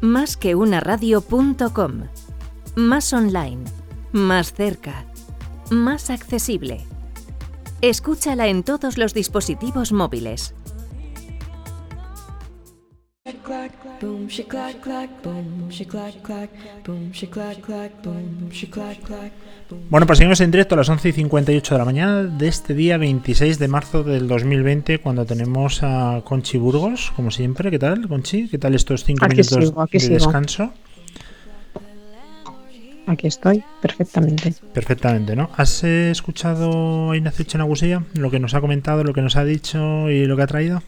Más que una radio.com. Más online. Más cerca. Más accesible. Escúchala en todos los dispositivos móviles. Bueno, pues seguimos en directo a las 11 y 58 de la mañana de este día 26 de marzo del 2020, cuando tenemos a Conchi Burgos, como siempre. ¿Qué tal, Conchi? ¿Qué tal estos cinco Aquí minutos sigo, aquí de sigo. descanso? Aquí estoy, perfectamente. Perfectamente, ¿no? ¿Has escuchado a Ignacio Chenagusía? Lo que nos ha comentado, lo que nos ha dicho y lo que ha traído.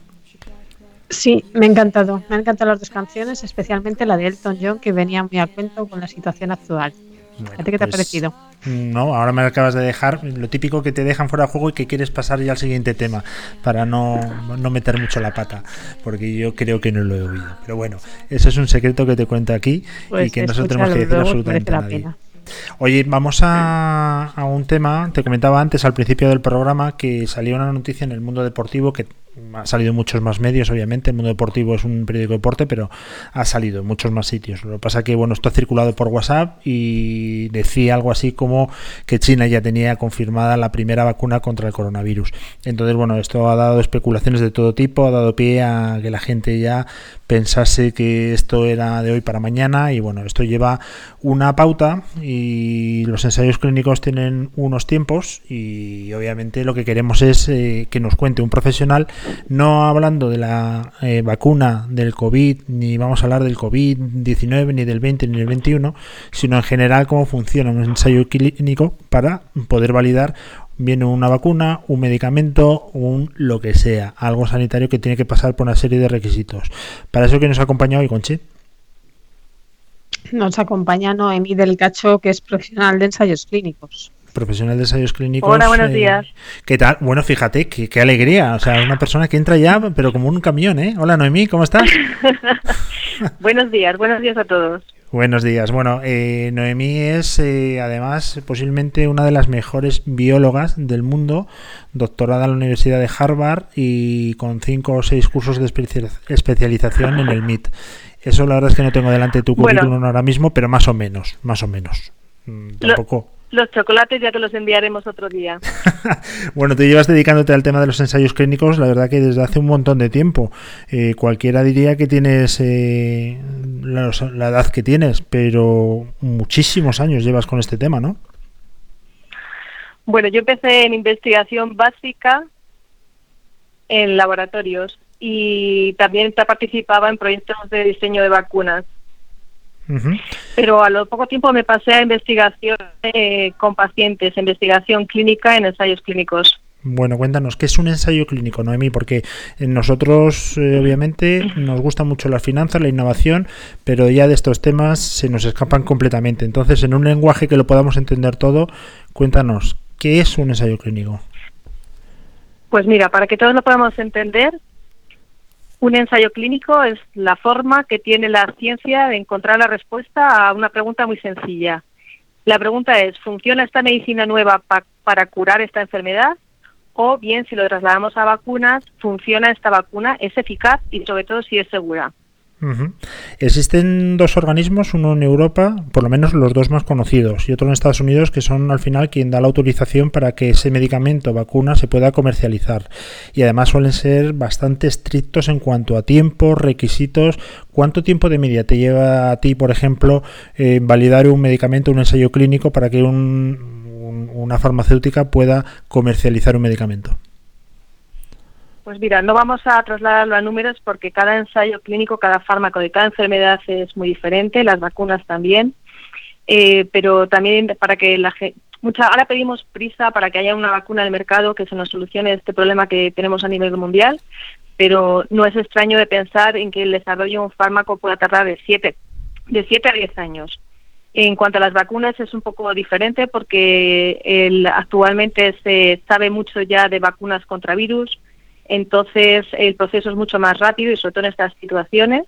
Sí, me ha encantado. Me han encantado las dos canciones, especialmente la de Elton John, que venía muy a cuento con la situación actual. Bueno, ¿A ti qué te ha pues, parecido? No, ahora me acabas de dejar lo típico que te dejan fuera de juego y que quieres pasar ya al siguiente tema para no, no meter mucho la pata, porque yo creo que no lo he oído. Pero bueno, eso es un secreto que te cuento aquí y Pues que no se lo tenemos que decir absolutamente a nadie. Oye, vamos a, a un tema, te comentaba antes al principio del programa que salió una noticia en el mundo deportivo que ha salido muchos más medios, obviamente, el mundo deportivo es un periódico de deporte, pero ha salido en muchos más sitios. Lo que pasa que, bueno, esto ha circulado por WhatsApp y decía algo así como que China ya tenía confirmada la primera vacuna contra el coronavirus. Entonces, bueno, esto ha dado especulaciones de todo tipo, ha dado pie a que la gente ya pensase que esto era de hoy para mañana y bueno, esto lleva una pauta y los ensayos clínicos tienen unos tiempos y obviamente lo que queremos es eh, que nos cuente un profesional, no hablando de la eh, vacuna del COVID, ni vamos a hablar del COVID-19, ni del 20, ni del 21, sino en general cómo funciona un ensayo clínico para poder validar viene una vacuna, un medicamento, un lo que sea, algo sanitario que tiene que pasar por una serie de requisitos. Para eso que nos acompaña hoy, Conchi. Nos acompaña Noemí del Cacho, que es profesional de ensayos clínicos. Profesional de ensayos clínicos. Hola, buenos días. ¿Qué tal? Bueno, fíjate, qué, qué alegría. O sea, una persona que entra ya, pero como un camión, ¿eh? Hola, Noemí, ¿cómo estás? buenos días, buenos días a todos. Buenos días. Bueno, eh, Noemí es eh, además posiblemente una de las mejores biólogas del mundo, doctorada en la Universidad de Harvard y con cinco o seis cursos de especia- especialización en el MIT. Eso la verdad es que no tengo delante tu Bueno. currículum ahora mismo, pero más o menos, más o menos. Mm, Lo- Tampoco. Los chocolates ya te los enviaremos otro día. Bueno, te llevas dedicándote al tema de los ensayos clínicos, la verdad que desde hace un montón de tiempo. Eh, cualquiera diría que tienes eh, la, la edad que tienes, pero muchísimos años llevas con este tema, ¿no? Bueno, yo empecé en investigación básica en laboratorios y también participaba en proyectos de diseño de vacunas. Pero a lo poco tiempo me pasé a investigación eh, con pacientes, investigación clínica en ensayos clínicos. Bueno, cuéntanos, ¿qué es un ensayo clínico, Noemi? Porque eh, nosotros, eh, obviamente, nos gusta mucho las finanzas, la innovación, pero ya de estos temas se nos escapan completamente. Entonces, en un lenguaje que lo podamos entender todo, cuéntanos, ¿qué es un ensayo clínico? Pues mira, para que todos lo podamos entender, un ensayo clínico es la forma que tiene la ciencia de encontrar la respuesta a una pregunta muy sencilla. La pregunta es, ¿funciona esta medicina nueva pa- para curar esta enfermedad? O bien, si lo trasladamos a vacunas, ¿funciona esta vacuna? ¿Es eficaz? Y sobre todo, si es segura. Existen dos organismos, uno en Europa, por lo menos los dos más conocidos, y otro en Estados Unidos, que son al final quien da la autorización para que ese medicamento, vacuna, se pueda comercializar. Y además suelen ser bastante estrictos en cuanto a tiempos, requisitos. ¿Cuánto tiempo de media te lleva a ti, por ejemplo, eh, validar un medicamento, un ensayo clínico para que un- un- una farmacéutica pueda comercializar un medicamento? Pues mira, no vamos a trasladarlo a números porque cada ensayo clínico, cada fármaco de cada enfermedad es muy diferente, las vacunas también, Eh, pero también para que la gente... Mucha, ahora pedimos prisa para que haya una vacuna en el mercado que se nos solucione este problema que tenemos a nivel mundial, pero no es extraño de pensar en que el desarrollo de un fármaco pueda tardar de 7 de siete a 10 años. En cuanto a las vacunas es un poco diferente porque el- actualmente se sabe mucho ya de vacunas contra virus, entonces el proceso es mucho más rápido y sobre todo en estas situaciones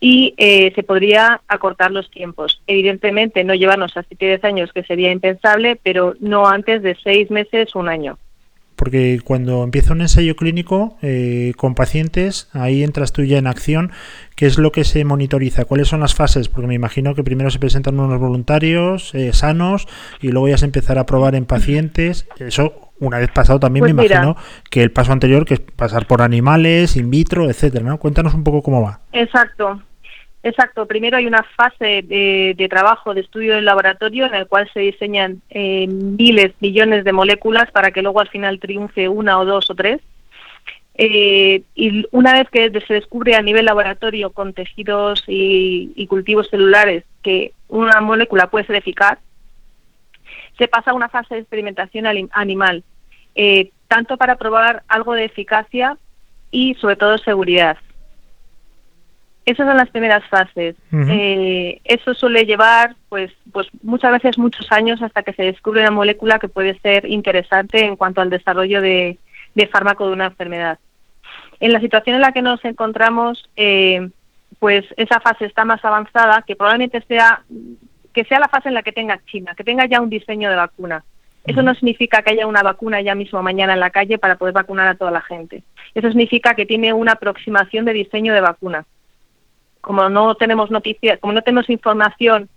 y eh, se podría acortar los tiempos. Evidentemente no llevarnos a 7 10 años que sería impensable, pero no antes de 6 meses, un año. Porque cuando empieza un ensayo clínico eh, con pacientes, ahí entras tú ya en acción. ¿Qué es lo que se monitoriza? ¿Cuáles son las fases? Porque me imagino que primero se presentan unos voluntarios eh, sanos y luego ya se empezará a probar en pacientes. Eso una vez pasado también me pues imagino que el paso anterior que es pasar por animales, in vitro, etcétera, ¿no? Cuéntanos un poco cómo va. Exacto. Exacto, primero hay una fase de, trabajo, de estudio en laboratorio, en el cual se diseñan eh, miles, millones de moléculas para que luego al final triunfe una o dos o tres. Eh, y una vez que se descubre a nivel laboratorio con tejidos y, cultivos celulares que una molécula puede ser eficaz, se pasa a una fase de experimentación animal, eh, tanto para probar algo de eficacia y sobre todo seguridad. Esas son las primeras fases. Eh, eso suele llevar, pues, pues muchas veces muchos años hasta que se descubre una molécula que puede ser interesante en cuanto al desarrollo de, fármaco de una enfermedad. En la situación en la que nos encontramos, eh, pues esa fase está más avanzada, que probablemente sea que sea la fase en la que tenga China, que tenga ya un diseño de vacuna. Eso no significa que haya una vacuna ya mismo mañana en la calle para poder vacunar a toda la gente. Eso significa que tiene una aproximación de diseño de vacuna como no tenemos noticias, como no tenemos información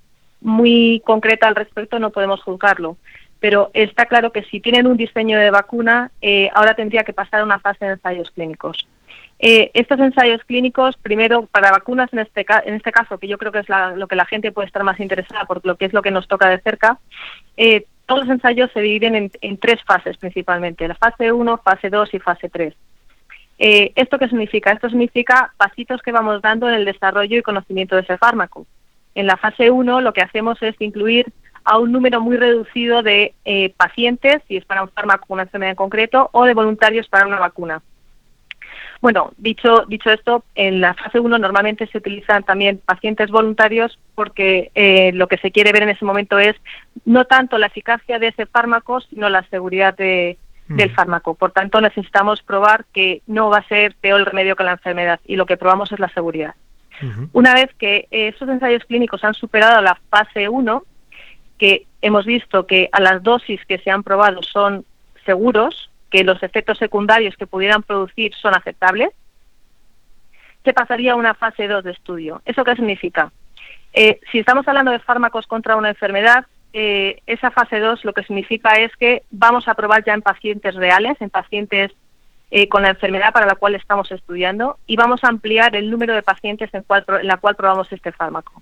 muy concreta al respecto, no podemos juzgarlo. Pero está claro que si tienen un diseño de vacuna, eh, ahora tendría que pasar una fase de ensayos clínicos. Eh, estos ensayos clínicos, primero para vacunas en este, en este caso, que yo creo que es lo que la gente puede estar más interesada por lo que es lo que nos toca de cerca, eh, todos los ensayos se dividen en, en, tres fases principalmente, la fase 1, fase 2 y fase 3. Eh, ¿Esto qué significa? Esto significa pasitos que vamos dando en el desarrollo y conocimiento de ese fármaco. En la fase 1 lo que hacemos es incluir a un número muy reducido de eh, pacientes, si es para un fármaco una enfermedad en concreto, o de voluntarios para una vacuna. Bueno, dicho, dicho esto, en la fase 1 normalmente se utilizan también pacientes voluntarios porque eh, lo que se quiere ver en ese momento es no tanto la eficacia de ese fármaco, sino la seguridad de, del fármaco. Por tanto, necesitamos probar que no va a ser peor el remedio que la enfermedad y lo que probamos es la seguridad. Una vez que esos ensayos clínicos han superado la fase 1, que hemos visto que a las dosis que se han probado son seguros, que los efectos secundarios que pudieran producir son aceptables, se pasaría a una fase 2 de estudio. ¿Eso qué significa? Eh, si estamos hablando de fármacos contra una enfermedad, eh, esa fase 2 lo que significa es que vamos a probar ya en pacientes reales, en pacientes eh, con la enfermedad para la cual estamos estudiando y vamos a ampliar el número de pacientes en, en la cual probamos este fármaco.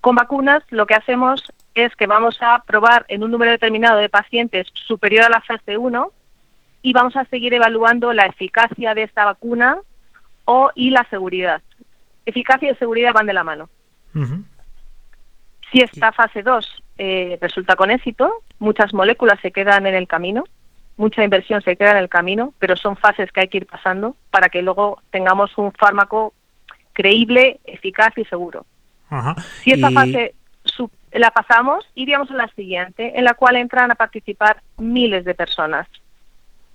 Con vacunas lo que hacemos es que vamos a probar en un número determinado de pacientes superior a la fase 1 y vamos a seguir evaluando la eficacia de esta vacuna o y la seguridad. Eficacia y seguridad van de la mano. Si esta fase 2 eh, resulta con éxito, muchas moléculas se quedan en el camino, mucha inversión se queda en el camino, pero son fases que hay que ir pasando para que luego tengamos un fármaco creíble, eficaz y seguro. Si esta fase la pasamos, iríamos a la siguiente, en la cual entran a participar miles de personas,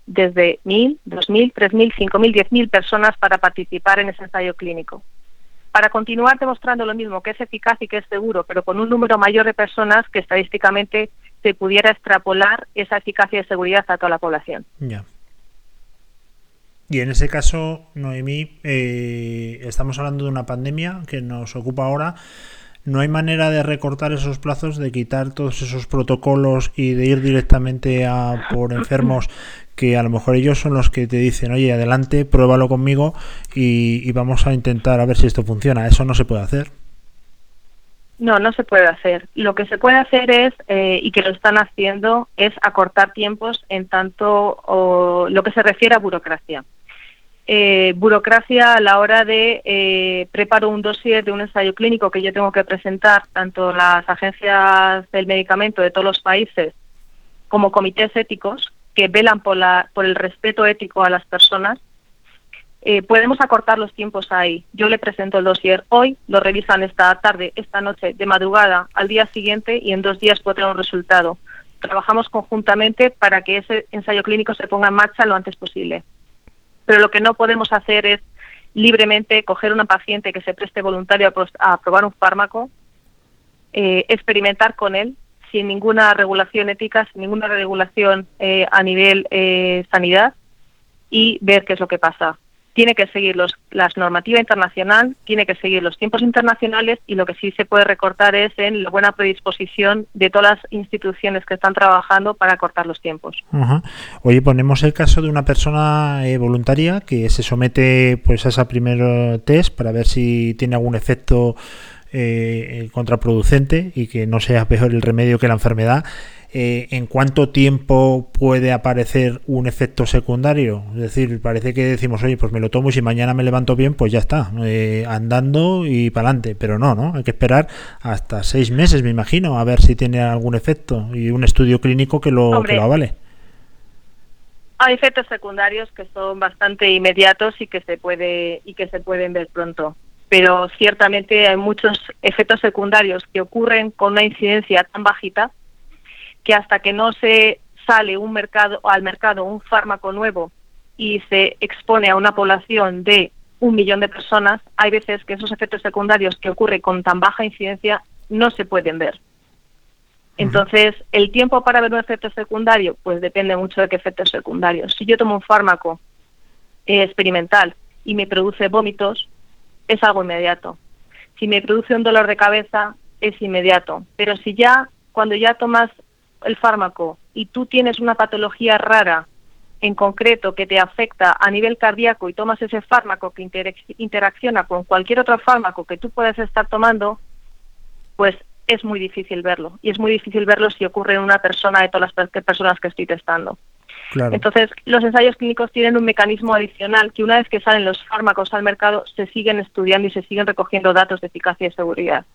desde mil, dos mil, tres mil, cinco mil, diez mil personas para participar en ese ensayo clínico para continuar demostrando lo mismo, que es eficaz y que es seguro, pero con un número mayor de personas que estadísticamente se pudiera extrapolar esa eficacia y seguridad a toda la población. Ya. Y en ese caso, Noemí, eh, estamos hablando de una pandemia que nos ocupa ahora. ¿No hay manera de recortar esos plazos, de quitar todos esos protocolos y de ir directamente a por enfermos que a lo mejor ellos son los que te dicen, oye, adelante, pruébalo conmigo y, vamos a intentar a ver si esto funciona. Eso no se puede hacer. No, no se puede hacer. Lo que se puede hacer es, eh, y que lo están haciendo, es acortar tiempos en tanto o, lo que se refiere a burocracia. Eh, burocracia a la hora de eh, preparo un dossier de un ensayo clínico que yo tengo que presentar tanto las agencias del medicamento de todos los países como comités éticos que velan por, la, por el respeto ético a las personas, eh, podemos acortar los tiempos ahí. Yo le presento el dossier hoy, lo revisan esta tarde, esta noche, de madrugada, al día siguiente y en dos días puede tener un resultado. Trabajamos conjuntamente para que ese ensayo clínico se ponga en marcha lo antes posible. Pero lo que no podemos hacer es libremente coger una paciente que se preste voluntario a, probar un fármaco, eh, experimentar con él sin ninguna regulación ética, sin ninguna regulación eh, a nivel eh, sanidad y ver qué es lo que pasa. Tiene que seguir los, las normativa internacional, tiene que seguir los tiempos internacionales y lo que sí se puede recortar es en la buena predisposición de todas las instituciones que están trabajando para cortar los tiempos. Oye, ponemos el caso de una persona eh, voluntaria que se somete pues a ese primer test para ver si tiene algún efecto eh, contraproducente y que no sea peor el remedio que la enfermedad. Eh, ¿En cuánto tiempo puede aparecer un efecto secundario? Es decir, parece que decimos, oye, pues me lo tomo y si mañana me levanto bien, pues ya está, eh, andando y para adelante. Pero no, ¿no? Hay que esperar hasta seis meses, me imagino, a ver si tiene algún efecto y un estudio clínico que lo, que lo avale. Hay efectos secundarios que son bastante inmediatos y que se puede y que se pueden ver pronto pero ciertamente hay muchos efectos secundarios que ocurren con una incidencia tan bajita que hasta que no se sale un mercado al mercado un fármaco nuevo y se expone a una población de un millón de personas, hay veces que esos efectos secundarios que ocurren con tan baja incidencia no se pueden ver. Entonces, el tiempo para ver un efecto secundario, pues depende mucho de qué efectos secundarios. Si yo tomo un fármaco eh, experimental y me produce vómitos, es algo inmediato. Si me produce un dolor de cabeza, es inmediato. Pero si ya, cuando ya tomas el fármaco y tú tienes una patología rara en concreto que te afecta a nivel cardíaco y tomas ese fármaco que interacciona con cualquier otro fármaco que tú puedas estar tomando, pues es muy difícil verlo. Y es muy difícil verlo si ocurre en una persona de todas las personas que estoy testando. Entonces, los ensayos clínicos tienen un mecanismo adicional que una vez que salen los fármacos al mercado, se siguen estudiando y se siguen recogiendo datos de eficacia y seguridad.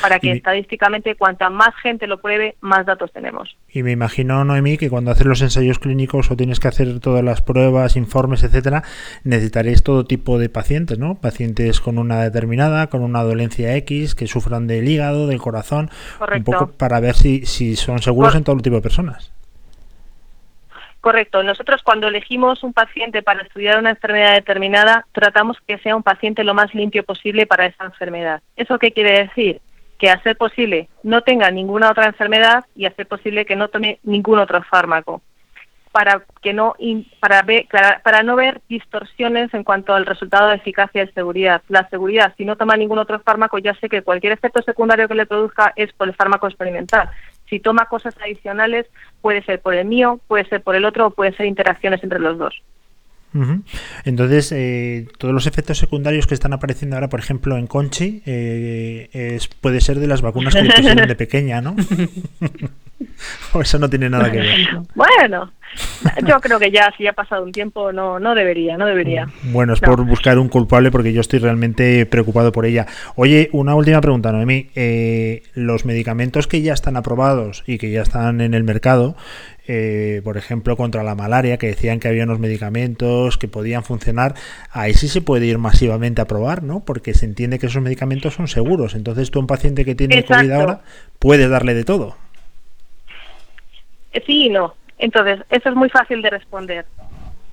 Para que estadísticamente, cuanta más gente lo pruebe, más datos tenemos. Y me imagino, Noemí, que cuando haces los ensayos clínicos o tienes que hacer todas las pruebas, informes, etcétera, necesitaréis todo tipo de pacientes, ¿no? Pacientes con una determinada, con una dolencia X, que sufran del hígado, del corazón, un poco para ver si, si son seguros en todo tipo de personas. Correcto. Nosotros cuando elegimos un paciente para estudiar una enfermedad determinada, tratamos que sea un paciente lo más limpio posible para esa enfermedad. ¿Eso qué quiere decir? Que a ser posible no tenga ninguna otra enfermedad y a ser posible que no tome ningún otro fármaco para que no para, ver, para no ver distorsiones en cuanto al resultado de eficacia y seguridad. La seguridad, si no toma ningún otro fármaco, ya sé que cualquier efecto secundario que le produzca es por el fármaco experimental. Si toma cosas adicionales, puede ser por el mío, puede ser por el otro o pueden ser interacciones entre los dos. Entonces, eh, todos los efectos secundarios que están apareciendo ahora, por ejemplo, en Conchi, eh, es, puede ser de las vacunas que le pusieron de pequeña, ¿no? o eso no tiene nada que ver. Bueno, yo creo que ya, si ha pasado un tiempo, no, no debería, no debería. Bueno, es por buscar un culpable porque yo estoy realmente preocupado por ella. Oye, una última pregunta, Noemí. Eh, los medicamentos que ya están aprobados y que ya están en el mercado, eh, por ejemplo, contra la malaria, que decían que había unos medicamentos que podían funcionar, ahí sí se puede ir masivamente a probar, ¿no? Porque se entiende que esos medicamentos son seguros. Entonces tú un paciente que tiene COVID ahora, puedes darle de todo. Eh, sí y no. Entonces, eso es muy fácil de responder.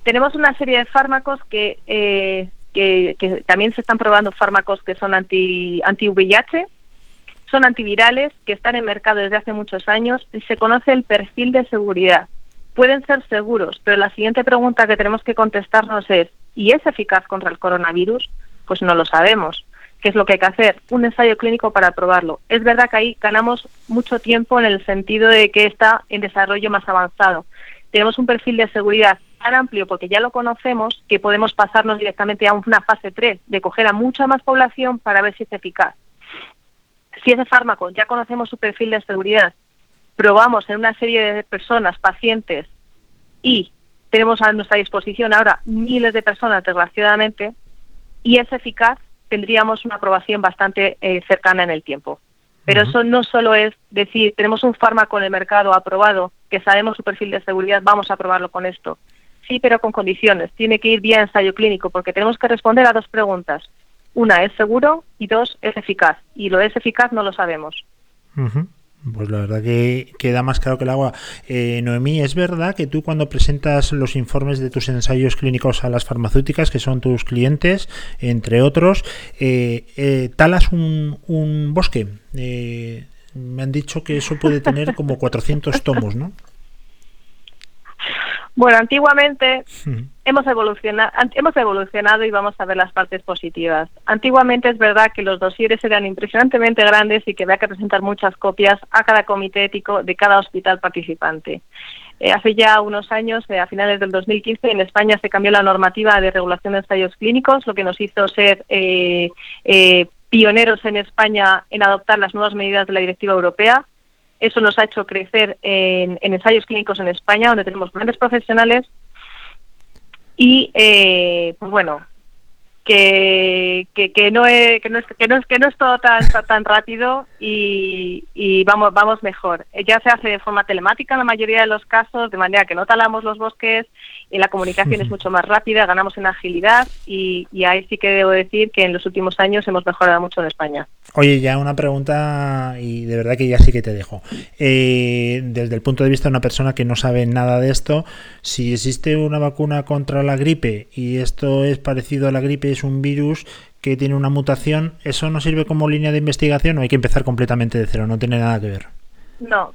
Tenemos una serie de fármacos que, eh, que, también se están probando fármacos que son anti, anti VIH, son antivirales que están en mercado desde hace muchos años y se conoce el perfil de seguridad. Pueden ser seguros, pero la siguiente pregunta que tenemos que contestarnos es, ¿y es eficaz contra el coronavirus? Pues no lo sabemos. ¿Qué es lo que hay que hacer? Un ensayo clínico para probarlo. Es verdad que ahí ganamos mucho tiempo en el sentido de que está en desarrollo más avanzado. Tenemos un perfil de seguridad tan amplio porque ya lo conocemos que podemos pasarnos directamente a una fase 3 de coger a mucha más población para ver si es eficaz. Si ese fármaco ya conocemos su perfil de seguridad, probamos en una serie de personas, pacientes, y tenemos a nuestra disposición ahora miles de personas, desgraciadamente, y es eficaz, tendríamos una aprobación bastante eh, cercana en el tiempo. Pero eso no solo es decir, tenemos un fármaco en el mercado aprobado, que sabemos su perfil de seguridad, vamos a probarlo con esto. Sí, pero con condiciones. Tiene que ir vía ensayo clínico, porque tenemos que responder a dos preguntas. Una, ¿es seguro? Y dos, ¿es eficaz? Y lo es eficaz no lo sabemos. Pues la verdad que queda más claro que el agua. Eh, Noemí, ¿es verdad que tú cuando presentas los informes de tus ensayos clínicos a las farmacéuticas, que son tus clientes, entre otros, eh, eh, talas un, un bosque? Me han dicho que eso puede tener como 400 tomos, ¿no? Bueno, antiguamente hemos, evolucionado, hemos evolucionado y vamos a ver las partes positivas. Antiguamente es verdad que los dosieres eran impresionantemente grandes y que había que presentar muchas copias a cada comité ético de cada hospital participante. Eh, hace ya unos años, eh, a finales del 2015, en España se cambió la normativa de regulación de ensayos clínicos, lo que nos hizo ser eh, pioneros en España en adoptar las nuevas medidas de la Directiva Europea eso nos ha hecho crecer en, ensayos clínicos en España, donde tenemos grandes profesionales. Y, eh, pues bueno, que, que, no es, que, no es, que, no es, que no es todo tan, tan rápido y, y, vamos, vamos mejor. Ya se hace de forma telemática en la mayoría de los casos, de manera que no talamos los bosques y la comunicación es mucho más rápida, ganamos en agilidad y, y ahí sí que debo decir que en los últimos años hemos mejorado mucho en España. Oye, ya una pregunta y de verdad que ya sí que te dejo. Eh, desde el punto de vista de una persona que no sabe nada de esto, si existe una vacuna contra la gripe y esto es parecido a la gripe, es un virus que tiene una mutación, ¿eso no sirve como línea de investigación o hay que empezar completamente de cero? No tiene nada que ver. No,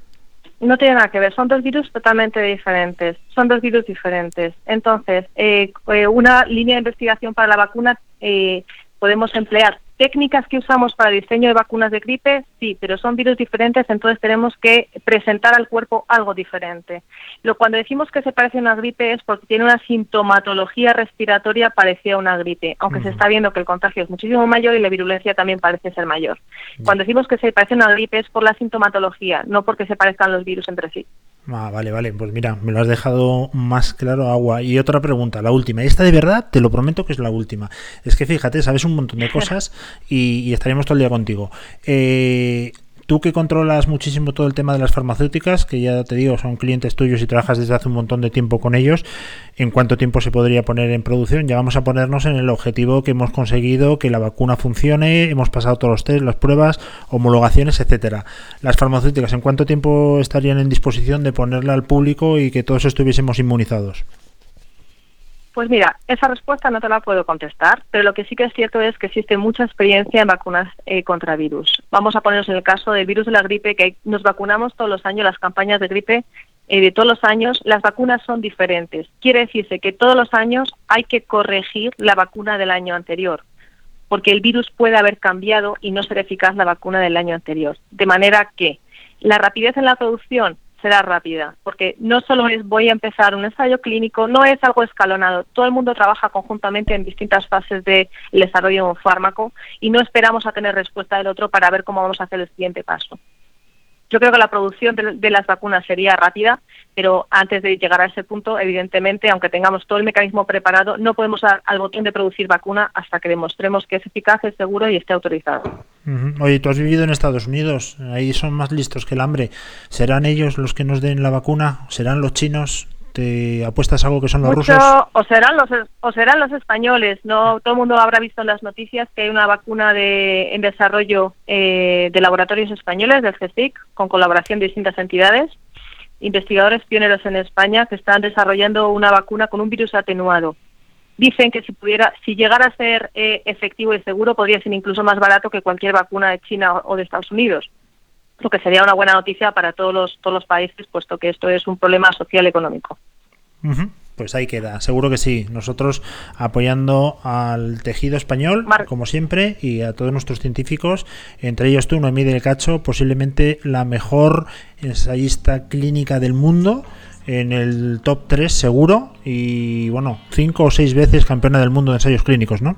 no tiene nada que ver, son dos virus totalmente diferentes, son dos virus diferentes. Entonces, eh, eh, una línea de investigación para la vacuna podemos emplear técnicas que usamos para el diseño de vacunas de gripe, sí, pero son virus diferentes, entonces tenemos que presentar al cuerpo algo diferente. Lo cuando decimos que se parece a una gripe es porque tiene una sintomatología respiratoria parecida a una gripe, aunque se está viendo que el contagio es muchísimo mayor y la virulencia también parece ser mayor. Cuando decimos que se parece a una gripe es por la sintomatología, no porque se parezcan los virus entre sí. Ah, vale, vale. Pues mira, me lo has dejado más claro, agua. Y otra pregunta, la última. Esta de verdad, te lo prometo que es la última. Es que fíjate, sabes un montón de cosas y, y estaríamos todo el día contigo. Eh, Tú que controlas muchísimo todo el tema de las farmacéuticas, que ya te digo, son clientes tuyos y trabajas desde hace un montón de tiempo con ellos, ¿en cuánto tiempo se podría poner en producción? Ya vamos a ponernos en el objetivo que hemos conseguido, que la vacuna funcione, hemos pasado todos los test, las pruebas, homologaciones, etcétera. Las farmacéuticas, ¿en cuánto tiempo estarían en disposición de ponerla al público y que todos estuviésemos inmunizados? Pues mira, esa respuesta no te la puedo contestar, pero lo que sí que es cierto es que existe mucha experiencia en vacunas eh, contra virus. Vamos a ponernos en el caso del virus de la gripe, que nos vacunamos todos los años, las campañas de gripe eh, de todos los años, las vacunas son diferentes. Quiere decirse que todos los años hay que corregir la vacuna del año anterior, porque el virus puede haber cambiado y no ser eficaz la vacuna del año anterior. De manera que la rapidez en la producción será rápida, porque no solo es voy a empezar un ensayo clínico, no es algo escalonado. Todo el mundo trabaja conjuntamente en distintas fases del desarrollo de un fármaco y no esperamos a tener respuesta del otro para ver cómo vamos a hacer el siguiente paso. Yo creo que la producción de, las vacunas sería rápida, pero antes de llegar a ese punto, evidentemente, aunque tengamos todo el mecanismo preparado, no podemos dar al botón de producir vacuna hasta que demostremos que es eficaz, es seguro y esté autorizado. Oye, tú has vivido en Estados Unidos, ahí son más listos que el hambre. ¿Serán ellos los que nos den la vacuna? ¿Serán los chinos? ¿Te apuestas algo que son los rusos? O serán los, o serán los españoles. No todo el mundo habrá visto en las noticias que hay una vacuna de, en desarrollo eh, de laboratorios españoles, del CSIC, con colaboración de distintas entidades. Investigadores pioneros en España que están desarrollando una vacuna con un virus atenuado dicen que si pudiera, si llegara a ser eh, efectivo y seguro, podría ser incluso más barato que cualquier vacuna de China o de Estados Unidos, lo que sería una buena noticia para todos los, todos los países, puesto que esto es un problema social económico. Pues ahí queda, seguro que sí. Nosotros apoyando al tejido español, como siempre, y a todos nuestros científicos, entre ellos tú, Noemí del Cacho, posiblemente la mejor ensayista clínica del mundo en el top 3 seguro y bueno, 5 o 6 veces campeona del mundo de ensayos clínicos, ¿no?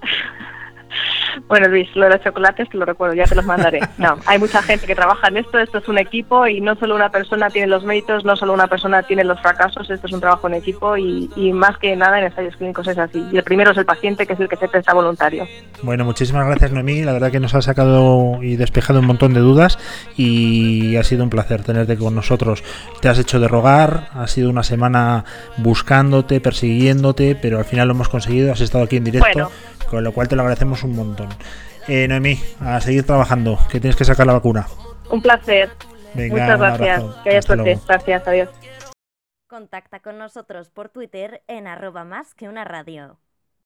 Bueno, Luis, lo de los chocolates te lo recuerdo, ya te los mandaré. No, hay mucha gente que trabaja en esto, esto es un equipo y no solo una persona tiene los méritos, no solo una persona tiene los fracasos, esto es un trabajo en equipo y, más que nada en ensayos clínicos es así. Y el primero es el paciente, que es el que se presta voluntario. Bueno, muchísimas gracias, Noemí. La verdad que nos ha sacado y despejado un montón de dudas y ha sido un placer tenerte con nosotros. Te has hecho de rogar, ha sido una semana buscándote, persiguiéndote, pero al final lo hemos conseguido, has estado aquí en directo con lo cual te lo agradecemos un montón. Eh, Noemí, a seguir trabajando, que tienes que sacar la vacuna. Un placer. Muchas gracias. Que haya suerte. Gracias, adiós. Contacta con nosotros por Twitter en arroba más que una radio.